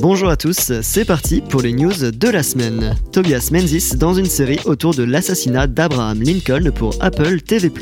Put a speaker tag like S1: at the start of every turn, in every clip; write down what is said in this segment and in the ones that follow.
S1: Bonjour à tous, c'est parti pour les news de la semaine. Tobias Menzies dans une série autour de l'assassinat d'Abraham Lincoln pour Apple TV+.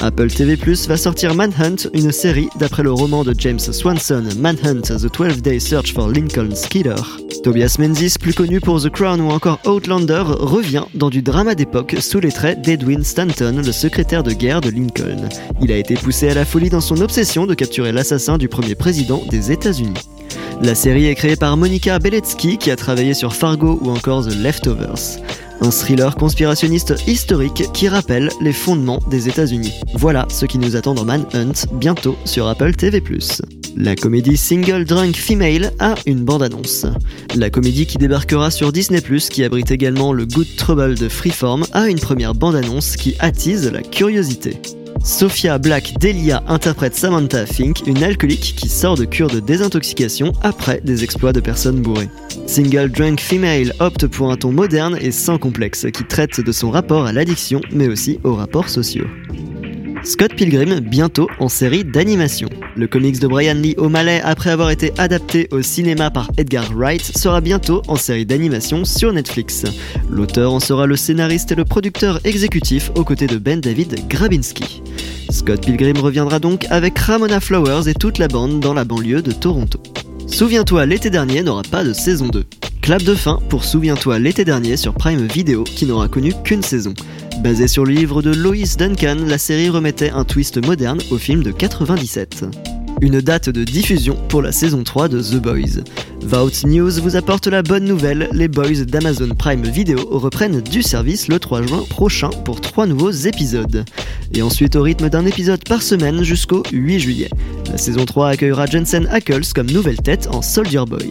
S1: Apple TV+, va sortir Manhunt, une série d'après le roman de James Swanson, Manhunt, The 12-Day Search for Lincoln's Killer. Tobias Menzies, plus connu pour The Crown ou encore Outlander, revient dans du drama d'époque sous les traits d'Edwin Stanton, le secrétaire de guerre de Lincoln. Il a été poussé à la folie dans son obsession de capturer l'assassin du premier président des États-Unis. Série est par Monica Beletsky qui a travaillé sur Fargo ou encore The Leftovers. Un thriller conspirationniste historique qui rappelle les fondements des États-Unis. Voilà ce qui nous attend dans Manhunt bientôt sur Apple TV+. La comédie Single Drunk Female a une bande-annonce. La comédie qui débarquera sur Disney+, qui abrite également le Good Trouble de Freeform, a une première bande-annonce qui attise la curiosité. Sophia Black Delia interprète Samantha Fink, une alcoolique qui sort de cure de désintoxication après des exploits de personnes bourrées. Single Drunk Female opte pour un ton moderne et sans complexe qui traite de son rapport à l'addiction mais aussi aux rapports sociaux. Scott Pilgrim bientôt en série d'animation. Le comics de Brian Lee O'Malley, après avoir été adapté au cinéma par Edgar Wright, sera bientôt en série d'animation sur Netflix. L'auteur en sera le scénariste et le producteur exécutif aux côtés de Ben David Grabinski. Scott Pilgrim reviendra donc avec Ramona Flowers et toute la bande dans la banlieue de Toronto. Souviens-toi, l'été dernier n'aura pas de saison 2. Clap de fin pour Souviens-toi l'été dernier sur Prime Video qui n'aura connu qu'une saison. Basée sur le livre de Lois Duncan, la série remettait un twist moderne au film de 97. Une date de diffusion pour la saison 3 de The Boys. Vault News vous apporte la bonne nouvelle, les Boys d'Amazon Prime Video reprennent du service le 3 juin prochain pour 3 nouveaux épisodes. Et ensuite au rythme d'un épisode par semaine jusqu'au 8 juillet. La saison 3 accueillera Jensen Ackles comme nouvelle tête en Soldier Boy.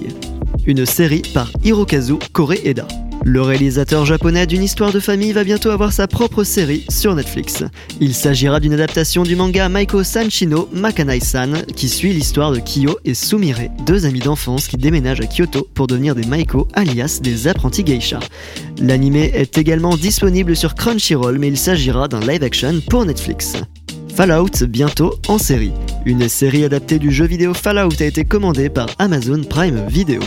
S1: Une série par Hirokazu Koreeda. Le réalisateur japonais d'une histoire de famille va bientôt avoir sa propre série sur Netflix. Il s'agira d'une adaptation du manga Maiko Sanshino Makanai-san qui suit l'histoire de Kyo et Sumire, deux amis d'enfance qui déménagent à Kyoto pour devenir des Maiko alias des apprentis geisha. L'anime est également disponible sur Crunchyroll mais il s'agira d'un live action pour Netflix. Fallout bientôt en série. Une série adaptée du jeu vidéo Fallout a été commandée par Amazon Prime Video.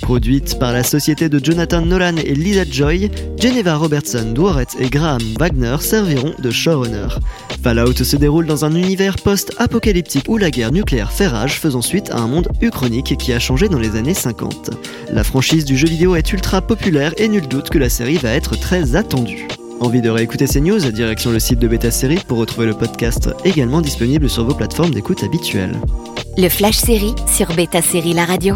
S1: Produite par la société de Jonathan Nolan et Lisa Joy, Geneva Robertson, Dworet et Graham Wagner serviront de showrunner. Fallout se déroule dans un univers post-apocalyptique où la guerre nucléaire fait rage, faisant suite à un monde uchronique qui a changé dans les années 50. La franchise du jeu vidéo est ultra populaire et nul doute que la série va être très attendue. Envie de réécouter ces news Direction le site de Beta Série pour retrouver le podcast également disponible sur vos plateformes d'écoute habituelles.
S2: Le Flash Série sur Beta Série La Radio.